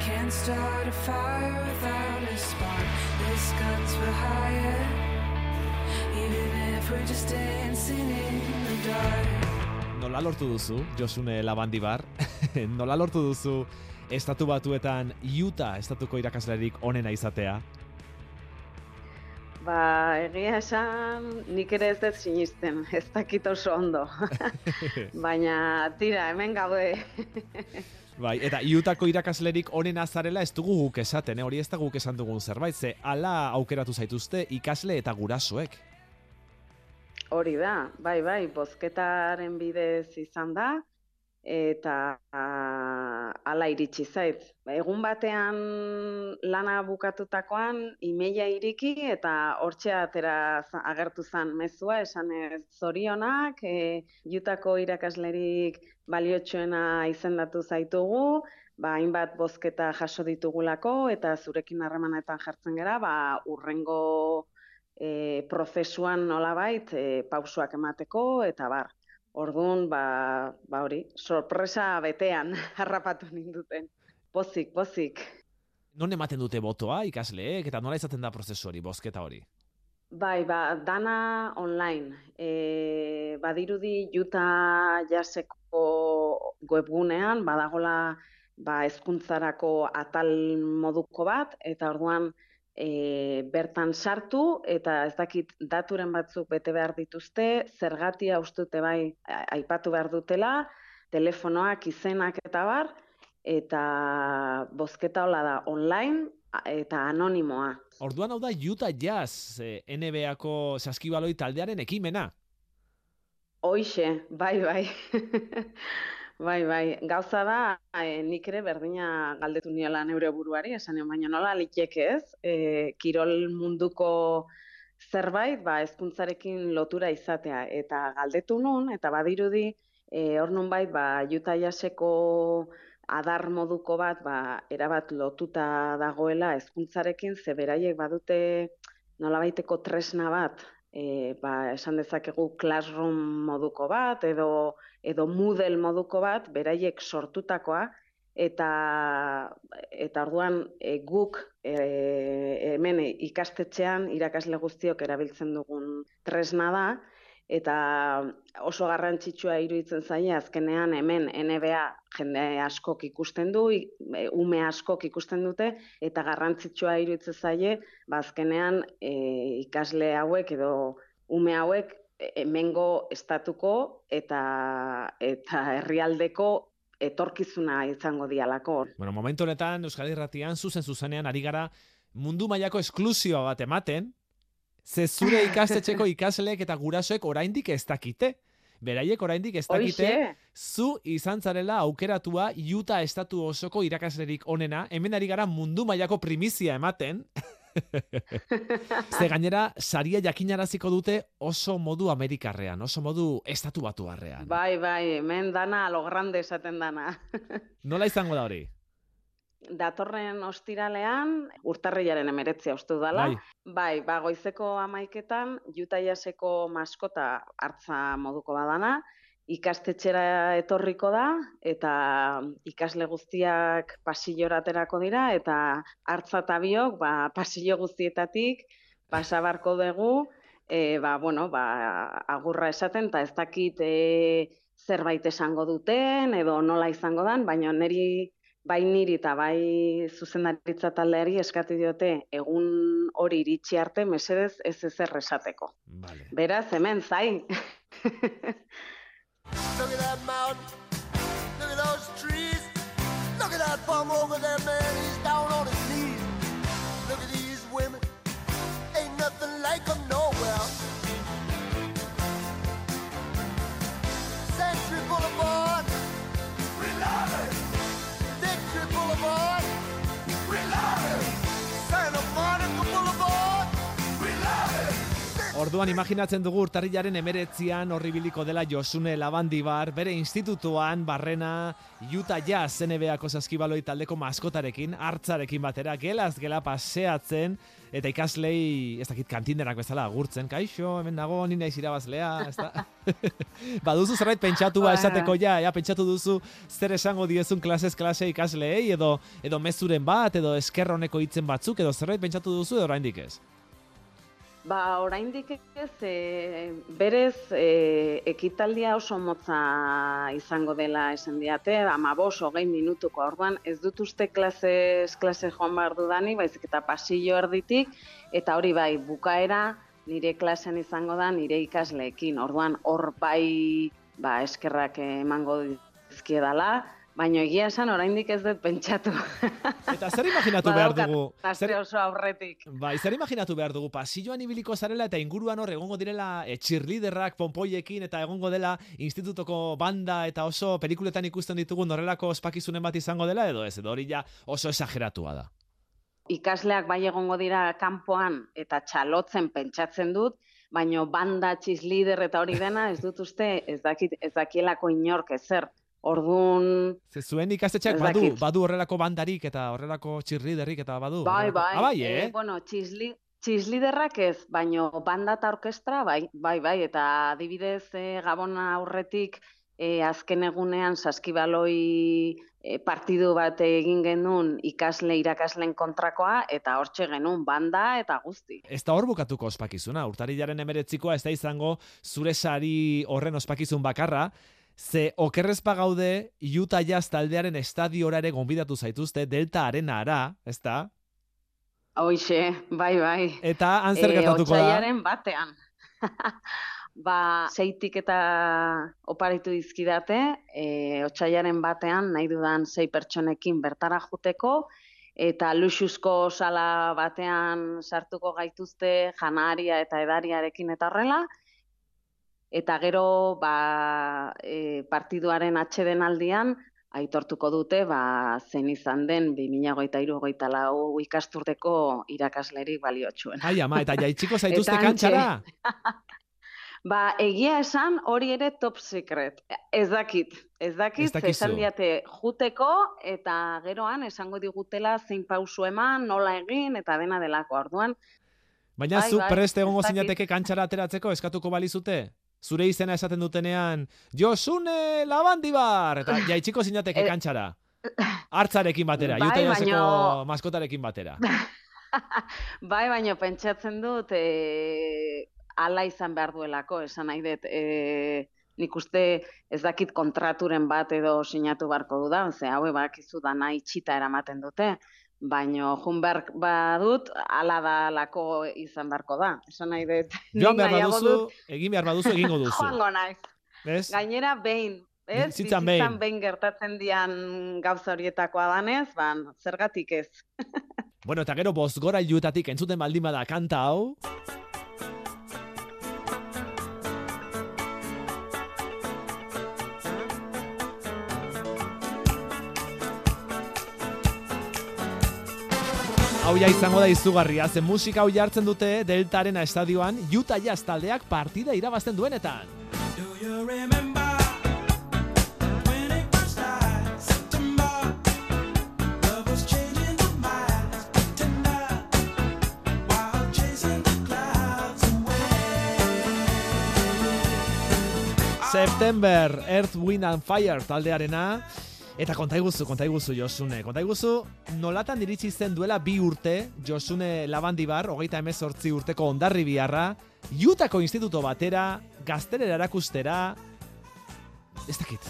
Can't start a fire without a spark. This gun's for hire. Even if we're just dancing in the dark. Nola lortu duzu, Josune Labandibar? Nola lortu duzu estatu batuetan Utah estatuko irakaslerik onena izatea? Ba, egia esan, nik ere ez dut sinisten, ez dakit oso ondo. Baina, tira, hemen gaude. Bai, eta Utahko irakaslerik onena zarela ez dugu guk esaten, eh? hori ez da guk esan dugun zerbait, ze ala aukeratu zaituzte ikasle eta gurasoek. Hori da, bai, bai, bozketaren bidez izan da, eta ah, hala iritsi zait. Ba, Egun batean lana bukatutakoan, imeia iriki eta hortxe atera agertu zan mezua, esan ez zorionak, e, jutako irakaslerik baliotsuena izendatu zaitugu, ba, hainbat bozketa jaso ditugulako, eta zurekin harremanetan jartzen gera, ba, urrengo e, prozesuan nolabait e, pausoak emateko eta bar. Orduan, ba, ba hori, sorpresa betean harrapatu ninduten. Pozik, pozik. Non ematen dute botoa ikasleek eta nola izaten da prozesu hori, bozketa hori? Bai, ba, dana online. E, badirudi Utah jaseko webgunean badagola ba, hezkuntzarako atal moduko bat, eta orduan e, bertan sartu, eta ez dakit daturen batzuk bete behar dituzte, zergatia ustute bai aipatu behar dutela, telefonoak, izenak eta bar, eta bozketa hola da online eta anonimoa. Orduan hau da Utah Jazz eh, NBA-ko saskibaloi taldearen ekimena. Hoixe, bai, bai. bai, bai. Gauza da, e, nik ere berdina galdetu niola neure buruari, esan baina nola liteke ez, e, kirol munduko zerbait, ba, hezkuntzarekin lotura izatea. Eta galdetu nun, eta badirudi, e, hor nunbait, ba, Utah Jazzeko adar moduko bat, ba, erabat lotuta dagoela hezkuntzarekin, ze beraiek badute nolabaiteko tresna bat, e, ba, esan dezakegu classroom moduko bat edo edo Moodle moduko bat beraiek sortutakoa eta eta orduan e, guk e, hemen ikastetxean irakasle guztiok erabiltzen dugun tresna da eta oso garrantzitsua iruditzen zaie azkenean hemen NBA jende askok ikusten du, e, ume askok ikusten dute eta garrantzitsua iruditzen zaie ba azkenean e, ikasle hauek edo ume hauek e, hemengo estatuko eta eta herrialdeko etorkizuna izango dialako. Bueno, momentu honetan Euskal Irratian zuzen zuzenean ari gara mundu mailako esklusioa bat ematen, ze zure ikastetxeko ikasleek eta gurasoek oraindik ez dakite. Beraiek oraindik ez dakite Hoixe, zu izan zarela aukeratua Utah estatu osoko irakaslerik onena, hemen ari gara mundu mailako primizia ematen. Ze gainera, saria jakinaraziko dute oso modu amerikarrean, oso modu estatu batuarrean. bai, bai, hemen dana lo grande esaten dana. Nola izango da hori? Datorren ostiralean, urtarrilaren emeretzia uste dala, Bai. Bai, ba, goizeko amaiketan, Utah Jazzeko maskota hartza moduko badana, ikastetxera etorriko da, eta ikasle guztiak pasillora aterako dira, eta hartza eta biok, ba, pasillo guztietatik, pasabarko dugu, e, ba, bueno, ba, agurra esaten, eta ez dakit e, zerbait esango duten, edo nola izango dan, baina niri bai niri eta bai zuzendaritza taldeari eskatu diote egun hori iritsi arte mesedez ez ezer esateko. Vale. Beraz, hemen zain. Look at that mountain. Look at those trees. Look at that bum over there, man. Orduan imaginatzen dugu urtarrilaren emeretzian horribiliko dela Josune Labandibar, bere institutuan, barrena, Utah Jazz NBA-ko saskibaloi taldeko maskotarekin, hartzarekin batera, gelaz gela paseatzen, eta ikaslei, ez dakit kantinderak bezala agurtzen, kaixo, hemen dago, ni naiz irabazlea, ez da? Baduzu zerbait pentsatua Bai, esateko ja, ja, pentsatu duzu zer esango diezun klasez klase ikasleei, edo, edo mezuren bat, edo eskerroneko hitzen batzuk, edo zerbait pentsatu duzu, edo oraindik ez? Ba, oraindik ez, e, berez, e, ekitaldia oso motza izango dela esan diate, ama bos, hogei minutuko, orduan. Ez dut uste klasez klase joan behar dudanik, baizik eta pasillo erditik, eta hori bai, bukaera nire klasen izango da nire ikasleekin, orduan hor bai, ba, eskerrak emango dizkiedala, baina egia esan oraindik ez dut pentsatu. Eta zer imaginatu behar dugu? Zer, oso aurretik. bai, zer imaginatu behar dugu? Pasilloan ibiliko zarela eta inguruan hor egongo direla e, cheerleaderrak ponpoiekin eta egongo dela institutoko banda eta oso pelikuletan ikusten ditugun horrelako ospakizunen bat izango dela edo ez? Edo hori ja oso esageratua da. ikasleak bai egongo dira kanpoan eta txalotzen pentsatzen dut, baino banda txislider eta hori dena ez dut uste ez dakit ez dakielako inork ezer. Ordun Ze zuen ikastetxeak badu, badu horrelako bandarik eta horrelako cheerleaderrik eta badu. bai horrelako- bai, Ah, bai, eh, eh? bueno, txisli txisliderrak ez, baino banda eta orkestra bai, bai, bai, eta adibidez eh, Gabona aurretik eh, azken egunean saskibaloi eh, partidu bat egin genuen ikasle irakasleen kontrakoa eta hortxe genuen banda eta guzti. Ez da hor bukatuko ospakizuna, urtarilaren emeretzikoa ez da izango zure sari horren ospakizun bakarra, ze okerrez gaude Utah Jazz taldearen estadiora ere gonbidatu zaituzte Delta Arenara, ez da? Hoixe, bai, bai. Eta han zer Eh, gertatuko da? Batean. ba, zeitik eta oparitu dizkidate, e, otsaiaren batean nahi dudan sei pertsonekin bertara juteko, eta luxuzko sala batean sartuko gaituzte janaria eta edariarekin eta horrela, eta gero ba, e, partiduaren atxeden aldian, aitortuko dute ba, zen izan den 2023 lau ikasturteko irakaslerik baliotsuena. Ai ama, eta jaitsiko zaituzte kantxara? Ba, egia esan hori ere top secret. Ez dakit, ez dakit, Ez esan diate juteko eta geroan esango digutela zein pausu eman, nola egin eta dena delako. Orduan, Baina Bai, zu bai, prest egongo zinateke kantxara ateratzeko eskatuko balizute? Zure izena esaten dutenean, Josune Labandibar! Eta jaitsiko zinateke Eh, kantxara. Hartzarekin batera, bai, Utah Jazzeko baino- maskotarekin batera. bai, baino pentsatzen dut e, ala izan behar duelako, esan nahi dut, e, nik uste ez dakit kontraturen bat edo sinatu barko dudan, ze haue bakizu dana itxita eramaten dute, baino jun behar badut, ala da lako izan beharko da. Esan nahi dut. Joan behar baduzu, egin behar baduzu, egingo duzu. Joango naiz. Ez? Gainera behin, ez? Bizitzan Bizitzan behin. behin gertatzen dian gauza horietakoa danez, ban, zergatik ez. Bueno, eta gero bozgorailuetatik entzuten baldin bada kanta hau. Hau ja izango da izugarria, ze musika hau jartzen dute Deltaren estadioan Utah Jazz taldeak partida irabazten duenetan. September, Earth, Wind and Fire taldearena. Eta kontaiguzu, kontaiguzu Josune. Kontaiguzu, nolatan iritsi zen duela bi urte, Josune Labandibar, hogeita emezortzi urteko ondarri biharra, Utako instituto batera, gaztelera erakustera, ez dakit,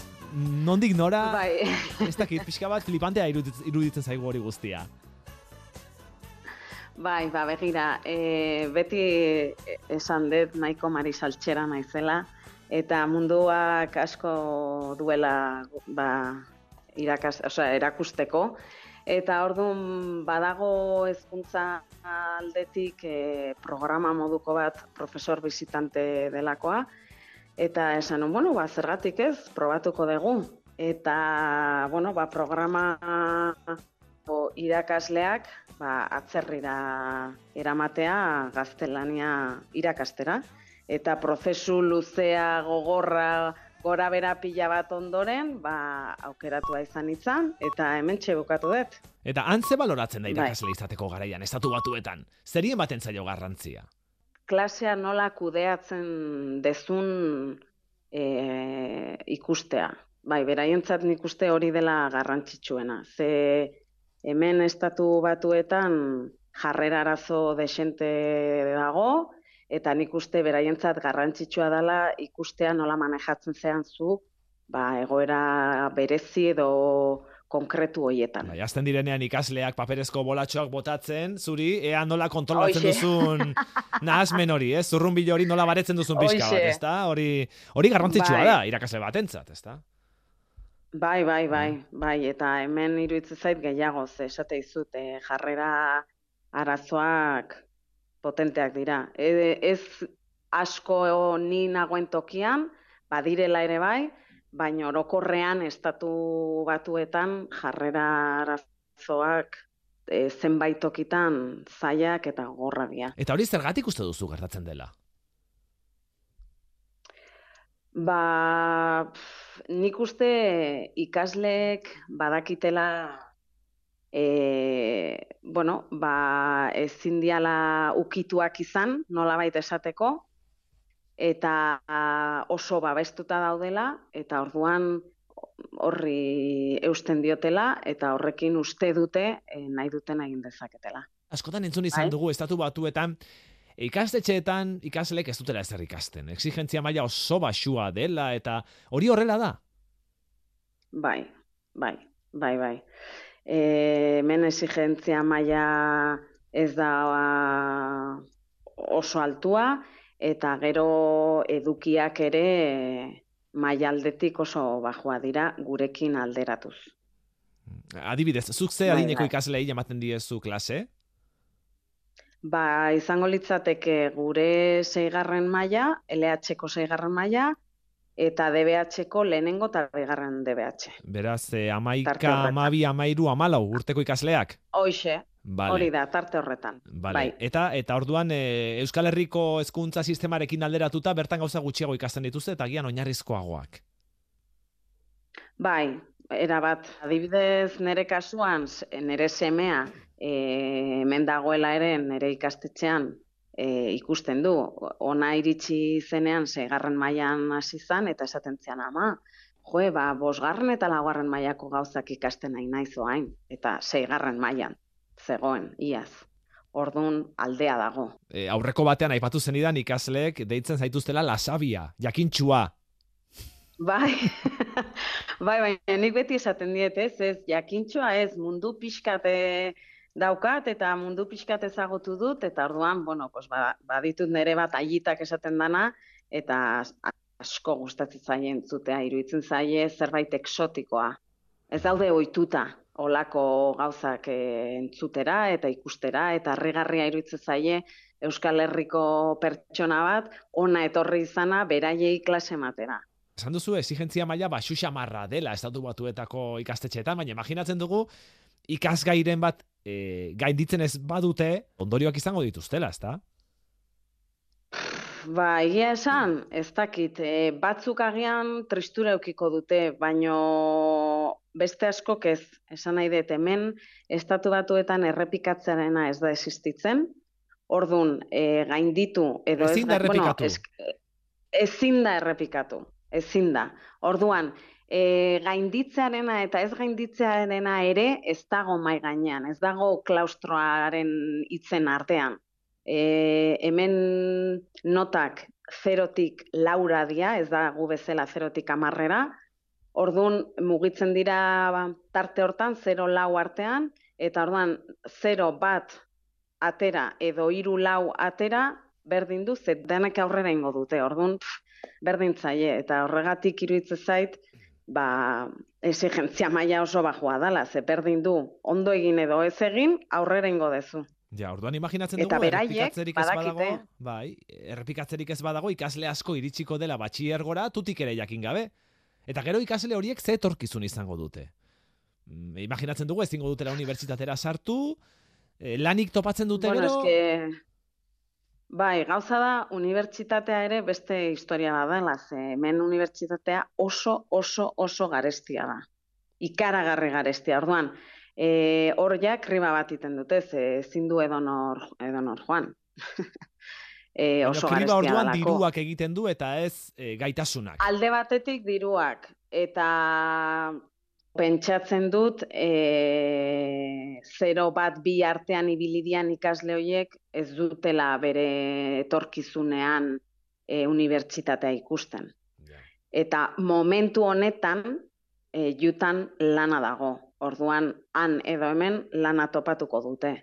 nondik nora, Bai. ez dakit, pixka bat flipantea iruditzen zaigu hori guztia. Bai, ba, begira, e, beti esan dut nahiko marisaltxera naizela, eta munduak asko duela ba, irakas, osea, erakusteko, eta orduan badago hezkuntza aldetik e, programa moduko bat profesor bizitante delakoa, eta esan bueno, ba, zergatik ez, probatuko dugu. Eta, bueno, ba, programa o, irakasleak ba, atzerrira eramatea gaztelania irakastera. Eta prozesu luzea gogorra gora bera pila bat ondoren, ba, aukeratua izan izan, eta hemen bukatu dut. Eta antze baloratzen da Bai. irakasle izateko garaian, estatu batuetan. Zeri ematen zaio garrantzia? klasea nola kudeatzen dezun e, ikustea. Bai, beraientzat nik uste hori dela garrantzitsuena. Ze hemen estatu batuetan jarrera arazo desente dago, eta nik uste beraientzat garrantzitsua dela ikustea nola manejatzen zean zu, ba, egoera berezi edo konkretu hoietan. Bai, azten direnean ikasleak paperezko bolatxoak botatzen, zuri, ea nola kontrolatzen Hoxe. duzun nahasmen hori, ez? Zurrunbilo hori nola baretzen duzun pixka bat, ezta? Hori, hori garrantzitsua Bai. da, irakasle batentzat, ezta? Bai, bai, bai, bai, eta hemen iruditzen zait gehiago, ze esate dizut, eh, jarrera arazoak potenteak dira. E, ez asko ni nagoen tokian, badirela ere bai, baina orokorrean estatu batuetan jarrera arazoak e, zenbait tokitan zailak eta gorra dira. Eta hori zergatik uste duzu gertatzen dela? Ba, pf, nik uste ikasleek badakitela e, bueno, ba, ezin diala ukituak izan, nolabait esateko, eta oso babestuta daudela, eta orduan horri eusten diotela, eta horrekin uste dute e, nahi duten egin dezaketela. Askotan entzun izan Bai. dugu estatu batuetan, ikastetxeetan ikasleek ez dutela ezer ikasten. Exigentzia maila oso baxua dela eta hori horrela da. Bai, bai, bai, bai. E, hemen exigentzia maila ez da ah, oso altua, eta gero edukiak ere maila aldetik oso bajua dira gurekin alderatuz. Adibidez, zuk ze Bai, adineko bai. ikaslei ematen diezu klase? Ba, izango litzateke gure seigarren maila, LH-ko seigarren maila, eta DBH-ko lehenengo eta bigarren DBH. Beraz, eh, amaika, amabi, amairu, amalau urteko ikasleak? Hoxe, Vale. hori da, tarte horretan. Vale. Bai. Eta eta orduan e, Euskal Herriko hezkuntza sistemarekin alderatuta bertan gauza gutxiago ikasten dituzte eta agian oinarrizkoagoak. Bai, erabat. Adibidez, nire kasuan, nire semea e, hemen dagoela ere nire ikastetxean e, ikusten du. Ona iritsi zenean seigarren mailan hasi zan eta esaten zian ama, joe, ba, bosgarren eta laugarren mailako gauzak ikasten nahi naiz oain, eta seigarren mailan zegoen, iaz. Ordun aldea dago. E, aurreko batean aipatu zenidan ikasleek deitzen zaituztela lasabia, jakintxua. Bai, bai, baina nik beti esaten diet, ez, ez, jakintxoa ez, mundu pixkate daukat eta mundu pixkat ezagutu dut, eta orduan, bueno, pues, ba, baditut nire bat aitak esaten dana, eta as- asko gustatzen zaie entzutea, iruditzen zaie zerbait eksotikoa. Ez daude ohituta olako gauzak eh, entzutera eta ikustera, eta harrigarria iruditzen zaie Euskal Herriko pertsona bat, ona etorri izana beraiei klase ematera. Esan duzu exigentzia maila baxu xamarra dela estatu batuetako ikastetxeetan, baina imaginatzen dugu ikasgairen bat e, gainditzen ez badute ondorioak izango dituztela, ezta? Ba, egia esan, ez dakit, e, batzuk agian tristura eukiko dute, baino beste askok ez, esan nahi dut hemen, estatu batuetan errepikatzearena ez da existitzen, ordun e, gainditu edo Ezin da ez bueno, errepikatu. ez- ezin da errepikatu, ezin da. Orduan, e, gainditzearena eta ez gainditzearena ere ez dago mai gainean, ez dago klaustroaren hitzen artean. E, hemen notak zerotik laura dia, ez da gu bezala zerotik amarrera, orduan mugitzen dira ba, tarte hortan, zero lau artean, eta orduan zero bat atera edo hiru lau atera, berdin du, ze denak aurrera ingo dute, orduan pff, berdin zaie, eta horregatik iruditzen zait, ba, exigentzia maila oso bajua dala, ze berdin du, ondo egin edo ez egin, aurrera ingo dezu. Ja, orduan imaginatzen Eta dugu beraiek errepikatzerik ez badago, bai, errepikatzerik ez badago ikasle asko iritsiko dela batxiergora tutik ere jakin gabe. Eta gero ikasle horiek ze etorkizun izango dute. Mm, Imaginatzen dugu ezingo dutela unibertsitatera sartu, E, lanik topatzen dute bueno, gero? eske, bai, gauza da, unibertsitatea ere beste historia bat dela, ze hemen unibertsitatea oso, oso, oso garestia da. Ikaragarri garestia, orduan, e, hor ja kriba bat iten dute, ze ezin du edonor, edonor joan. e, Baina oso kriba garestia orduan dalako. diruak egiten du eta ez e, gaitasunak. Alde batetik diruak eta pentsatzen dut e, zero bat bi artean ibilidian ikasle horiek ez dutela bere etorkizunean e, unibertsitatea ikusten. Eta momentu honetan e, jutan lana dago. Orduan han edo hemen lana topatuko dute.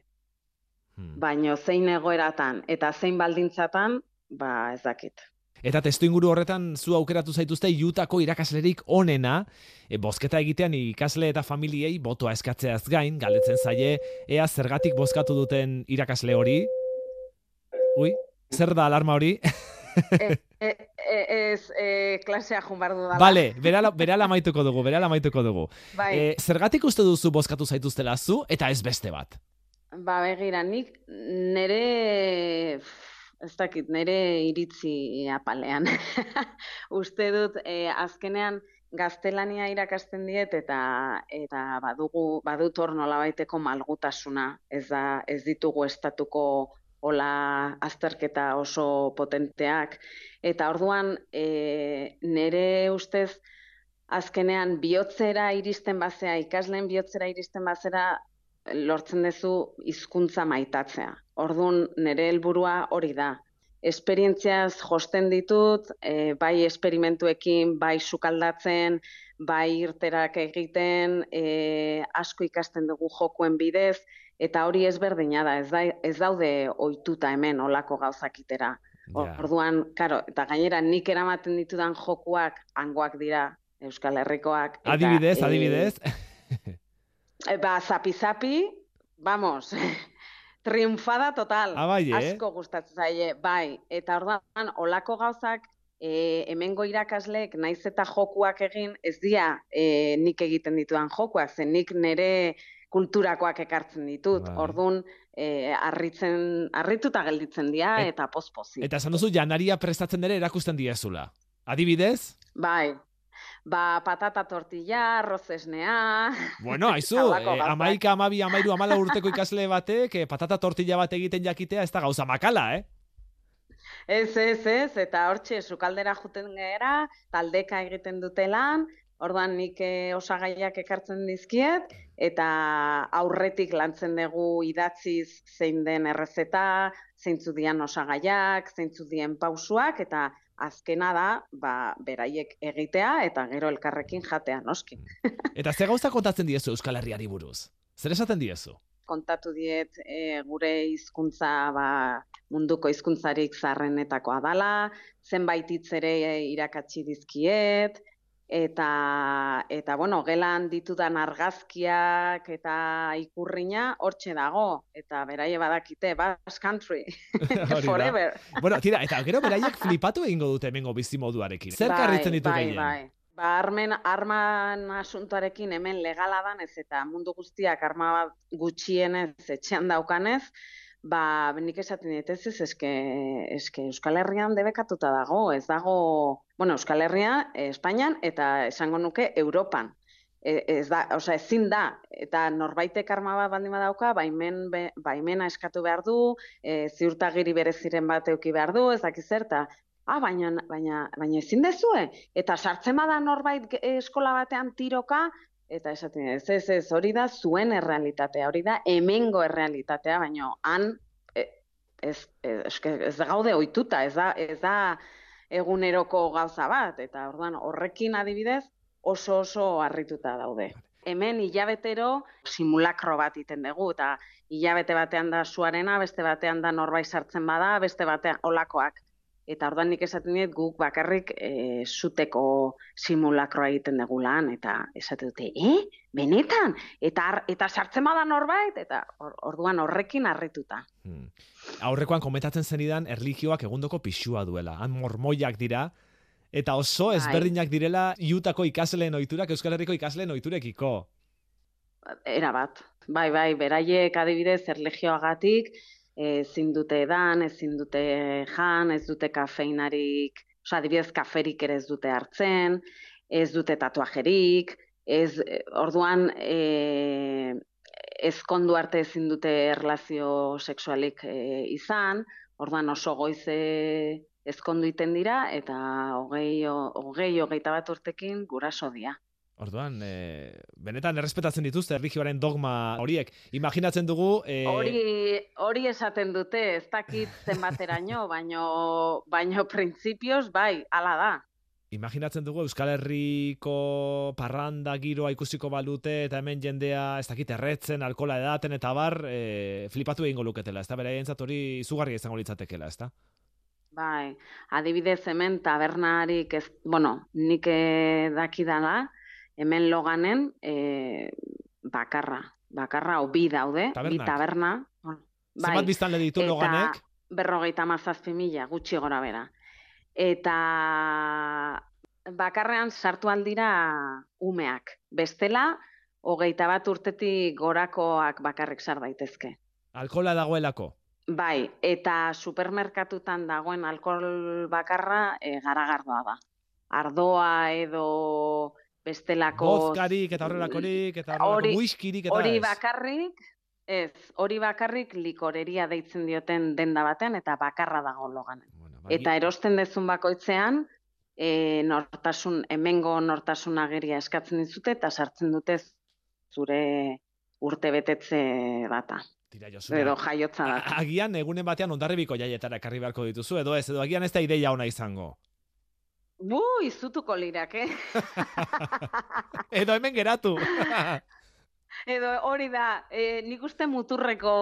Hmm. Baino zein egoeratan eta zein baldintzatan, ba ez dakit. Eta testu inguru horretan zu aukeratu zaituzte Utako irakaslerik onena, e, bozketa egitean ikasle eta familiei botoa eskatzeaz gain, galdetzen zaie, ea zergatik bozkatu duten irakasle hori. Ui, zer da alarma hori? e, e, e, ez e, klasea jun behar dudala. Bale, berala, berala maituko dugu, berala maituko dugu. Bai, E, zergatik uste duzu bozkatu zaituztela zu eta ez beste bat? ba begira, nik nere, ez dakit, nere iritzi apalean. Uste dut, e, azkenean gaztelania irakasten diet eta eta badugu badut hor nolabaiteko malgutasuna. Ez da ez ditugu estatuko hola azterketa oso potenteak eta orduan e, nere ustez azkenean bihotzera iristen bazea, ikasleen bihotzera iristen bazera, lortzen duzu hizkuntza maitatzea. Orduan nire helburua hori da. Esperientziaz josten ditut, e, bai esperimentuekin, bai sukaldatzen, bai irterak egiten, e, asko ikasten dugu jokuen bidez, eta hori ezberdina da, ez, da, ez daude ohituta hemen olako gauzakitera. Ja. Orduan, karo, eta gainera nik eramaten ditudan jokuak hangoak dira, Euskal Herrikoak. eta, Adibidez, eh, adibidez. Eh, Ba, zapi-zapi, vamos, triunfada total. Ah, bai, eh? Asko gustatzen zaie, bai. Eta orduan, olako gauzak, e, hemengo irakasleek naiz eta jokuak egin, ez dira e, nik egiten ditudan jokuak, zen nik nire kulturakoak ekartzen ditut. Bai. Orduan, e, harritzen, harrituta gelditzen dira Et- eta pospozik. Eta esan duzu janaria prestatzen ere erakusten diezula. Adibidez? Bai. Ba, patata tortilla, arroz esnea, Bueno, aizu, Halako eh, amaika, amabi, amairu, amala urteko ikasle batek, eh, patata tortilla bat egiten jakitea, ez da gauza makala, eh? Ez, ez, ez, eta hortxe sukaldera juten gera, taldeka egiten dute lan, orduan nik eh, osagaiak ekartzen dizkiet, eta aurretik lantzen dugu idatziz zein den errezeta, zeintzu dian osagaiak, zeintzu dien pausuak, eta azkena da, ba, beraiek egitea, eta gero elkarrekin jatea, noski. Eta ze gauza kontatzen diezu Euskal Herriari buruz? Zer esaten diezu? kontatu diet e, gure hizkuntza ba, munduko hizkuntzarik zarrenetakoa dala, zenbait hitz ere irakatsi dizkiet, eta, eta bueno, gelan ditudan argazkiak eta ikurrina hortxe dago, eta beraie badakite, Basque Country, forever. Bueno, tira, eta gero beraiek flipatu egingo dute hemengo bizimoduarekin. Zer karritzen ditu bai? Bai, Ba, armen, arman asuntoarekin hemen legala danez eta mundu guztiak arma bat gutxienez etxean daukanez, ba, nik esaten ez ez, eske, eske Euskal Herrian debekatuta dago, ez dago, bueno, Euskal Herria, eh, Espainian, eta esango nuke Europan. E, ez da, osea, ezin da, eta norbaitek arma bat baldin badauka, baimen, be, baimena eskatu behar du, e, ziurtagiri bereziren bat euki behar du, ez dakiz zer, eta Ah, baina, baina, baina ezin dezue. Eta sartzen bada norbait eskola batean tiroka, eta esaten ez, ez, ez, hori da zuen errealitatea, hori da hemengo errealitatea, baina han e, ez, ez, eske, ez gaude ohituta, ez da, ez da eguneroko gauza bat, eta orduan horrekin adibidez oso oso harrituta daude. Hemen hilabetero simulakro bat iten dugu, eta hilabete batean da suarena, beste batean da norbait sartzen bada, beste batean olakoak. Eta orduan nik esaten diet guk bakarrik e, zuteko simulakroa egiten dugu lan, eta esaten dute, eh? Benetan? Eta, eta sartzen bada norbait? Eta or, orduan horrekin harrituta. Hmm. Aurrekoan komentatzen zenidan erlijioak egundoko pixua duela. Han mormoiak dira, eta oso Bai. ezberdinak direla Utako ikasleen ohiturak Euskal Herriko ikasleen ohiturekiko. erabat. Bai, bai, beraiek adibidez erlegioagatik ezin dute edan, ezin dute jan, ez dute kafeinarik, osea adibidez kaferik ere ez dute hartzen, ez dute tatuajerik, ez eh, orduan e, ezkondu arte ezin dute erlazio sexualik e, izan, orduan oso goiz e, ezkondu iten dira eta hogei, hogei, hogeita bat urtekin guraso dira. Orduan, e, benetan errespetatzen dituzte erlijioaren dogma horiek. Imaginatzen dugu... E, Hori, hori esaten dute, ez dakit zenbateraino, baino, baino printzipioz, bai, hala da. Imaginatzen dugu Euskal Herriko parranda giroa ikusiko balute eta hemen jendea ez dakit erretzen, alkola edaten eta bar, e, flipatu egingo luketela, ez da? Bera hori izugarria izango litzatekela, ez da? Bai, adibidez hemen tabernarik ez, bueno, nik eh, dakidala, hemen loganen e, bakarra, bakarra o bi daude, bi Tabernak. taberna. Bueno, bai, Zenbat biztanle ditu eta loganek? berrogeita mazazpi mila, gutxi gora bera. Eta bakarrean sartu aldira umeak. Bestela, hogeita bat urtetik gorakoak bakarrik sar daitezke. Alkola dagoelako. Bai, eta supermerkatutan dagoen alkohol bakarra e, garagardoa da. Ardoa edo bestelako... Bozkarik eta horrelakorik eta horrelako whiskyrik eta Hori bakarrik, ez, hori bakarrik likoreria deitzen dioten denda baten eta bakarra dago loganen. Bueno, ba, Eta erosten dezun bakoitzean, e, nortasun, hemengo nortasun ageria eskatzen dizute eta sartzen dute zure urte betetze data. Tira, Josune, Edo jaiotza a- data. agian egunen batean ondarribiko jaietara ekarri beharko dituzu, edo ez, edo agian ez da ideia ona izango. Bu, izutuko lirak, eh? Edo hemen geratu. Edo hori da, e, nik uste muturreko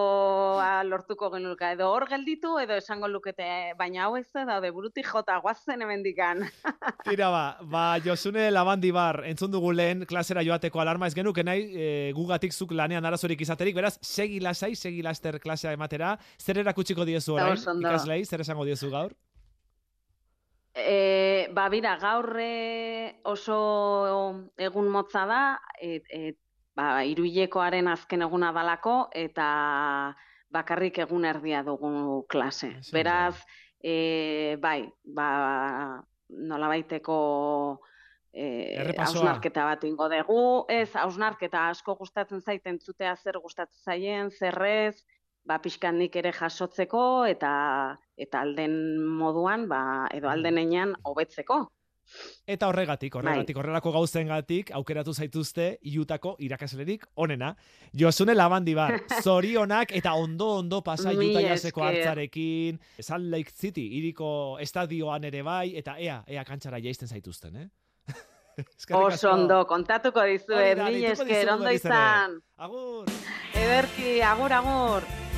lortuko genuka. Edo hor gelditu, edo esango lukete, baina hau ez da, daude burutik jota, guazen hemendikan. Tira ba, ba Josune Labandi bar, entzun dugu lehen klasera joateko alarma ez genuke nahi, e, gugatik zuk lanean arazorik izaterik, beraz, segi lasai, segi laster klasea ematera, zer erakutsiko diezu orain, ikaslei, zer esango diezu gaur? E, ba, bira, gaur e, oso egun motza da, et, et, ba, iruilekoaren azken eguna dalako, eta bakarrik egun erdia dugu klase. Esan Beraz, e, bai, ba, nolabaiteko e, Errepasoa. hausnarketa bat ingo dugu, ez, hausnarketa asko gustatzen zaiten zutea zer gustatzen zaien, zerrez, ba, pixkan nik ere jasotzeko, eta eta alden moduan, ba, edo alden enean hobetzeko. Eta horregatik, Bai. horregatik, horrelako gauzengatik aukeratu zaituzte iutako irakaslerik onena. Josune Labandi bar, zorionak eta ondo-ondo pasa Mila Utah Jazzeko esker. hartzarekin, Salt Lake City, iriko estadioan ere bai, eta ea, ea kantxara jaisten zaituzten, eh? Oso ondo, kontatuko mila deituko esker, ondo izan. Agur! Ederki, agur, agur.